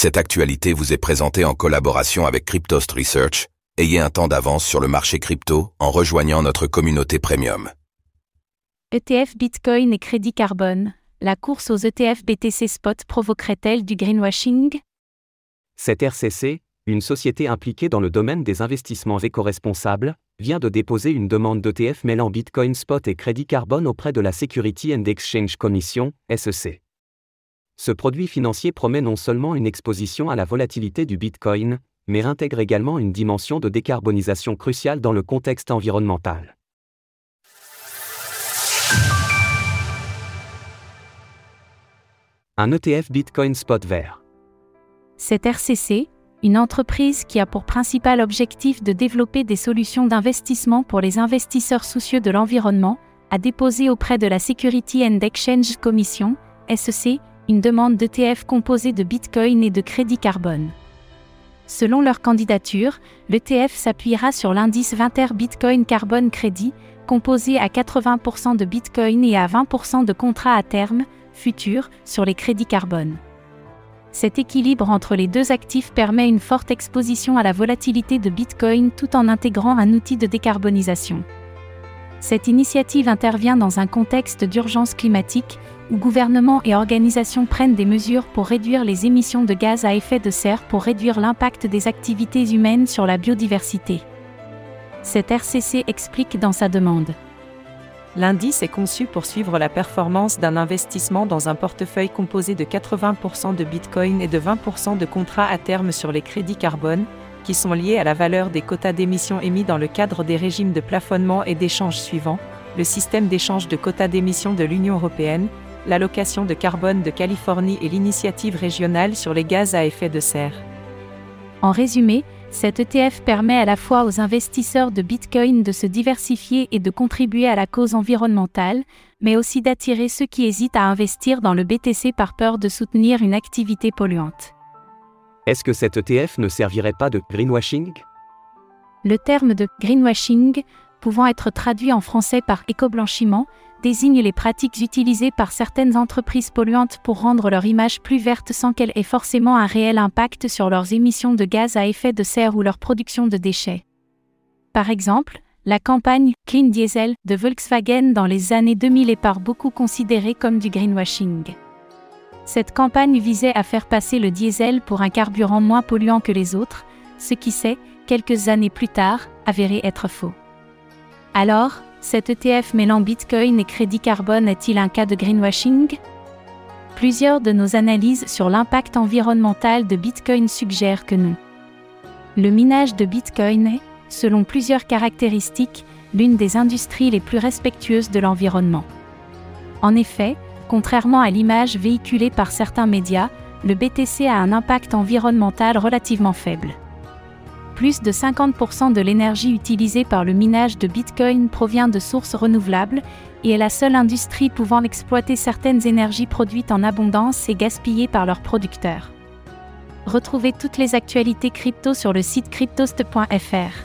Cette actualité vous est présentée en collaboration avec Cryptost Research. Ayez un temps d'avance sur le marché crypto en rejoignant notre communauté premium. ETF Bitcoin et crédit carbone. La course aux ETF BTC Spot provoquerait-elle du greenwashing? Cette RCC, une société impliquée dans le domaine des investissements éco-responsables, vient de déposer une demande d'ETF mêlant Bitcoin Spot et crédit carbone auprès de la Security and Exchange Commission, SEC. Ce produit financier promet non seulement une exposition à la volatilité du Bitcoin, mais intègre également une dimension de décarbonisation cruciale dans le contexte environnemental. Un ETF Bitcoin Spot vert. Cette RCC, une entreprise qui a pour principal objectif de développer des solutions d'investissement pour les investisseurs soucieux de l'environnement, a déposé auprès de la Security and Exchange Commission, SEC, une demande d'ETF composée de Bitcoin et de crédit carbone. Selon leur candidature, l'ETF s'appuiera sur l'indice 20 Bitcoin Carbone Crédit, composé à 80% de Bitcoin et à 20% de contrats à terme, futurs, sur les crédits carbone. Cet équilibre entre les deux actifs permet une forte exposition à la volatilité de Bitcoin tout en intégrant un outil de décarbonisation. Cette initiative intervient dans un contexte d'urgence climatique, où gouvernements et organisations prennent des mesures pour réduire les émissions de gaz à effet de serre pour réduire l'impact des activités humaines sur la biodiversité. Cette RCC explique dans sa demande. L'indice est conçu pour suivre la performance d'un investissement dans un portefeuille composé de 80% de Bitcoin et de 20% de contrats à terme sur les crédits carbone, qui sont liés à la valeur des quotas d'émissions émis dans le cadre des régimes de plafonnement et d'échange suivants, le système d'échange de quotas d'émissions de l'Union européenne, l'allocation de carbone de Californie et l'initiative régionale sur les gaz à effet de serre. En résumé, cet ETF permet à la fois aux investisseurs de Bitcoin de se diversifier et de contribuer à la cause environnementale, mais aussi d'attirer ceux qui hésitent à investir dans le BTC par peur de soutenir une activité polluante. Est-ce que cet ETF ne servirait pas de greenwashing? Le terme de greenwashing, pouvant être traduit en français par éco-blanchiment, désigne les pratiques utilisées par certaines entreprises polluantes pour rendre leur image plus verte sans qu'elle ait forcément un réel impact sur leurs émissions de gaz à effet de serre ou leur production de déchets. Par exemple, la campagne Clean Diesel de Volkswagen dans les années 2000 est par beaucoup considérée comme du greenwashing. Cette campagne visait à faire passer le diesel pour un carburant moins polluant que les autres, ce qui s'est, quelques années plus tard, avéré être faux. Alors, cet ETF mêlant Bitcoin et crédit carbone est-il un cas de greenwashing? Plusieurs de nos analyses sur l'impact environnemental de Bitcoin suggèrent que non. Le minage de Bitcoin est, selon plusieurs caractéristiques, l'une des industries les plus respectueuses de l'environnement. En effet, contrairement à l'image véhiculée par certains médias, le BTC a un impact environnemental relativement faible plus de 50% de l'énergie utilisée par le minage de Bitcoin provient de sources renouvelables, et est la seule industrie pouvant exploiter certaines énergies produites en abondance et gaspillées par leurs producteurs. Retrouvez toutes les actualités crypto sur le site cryptost.fr.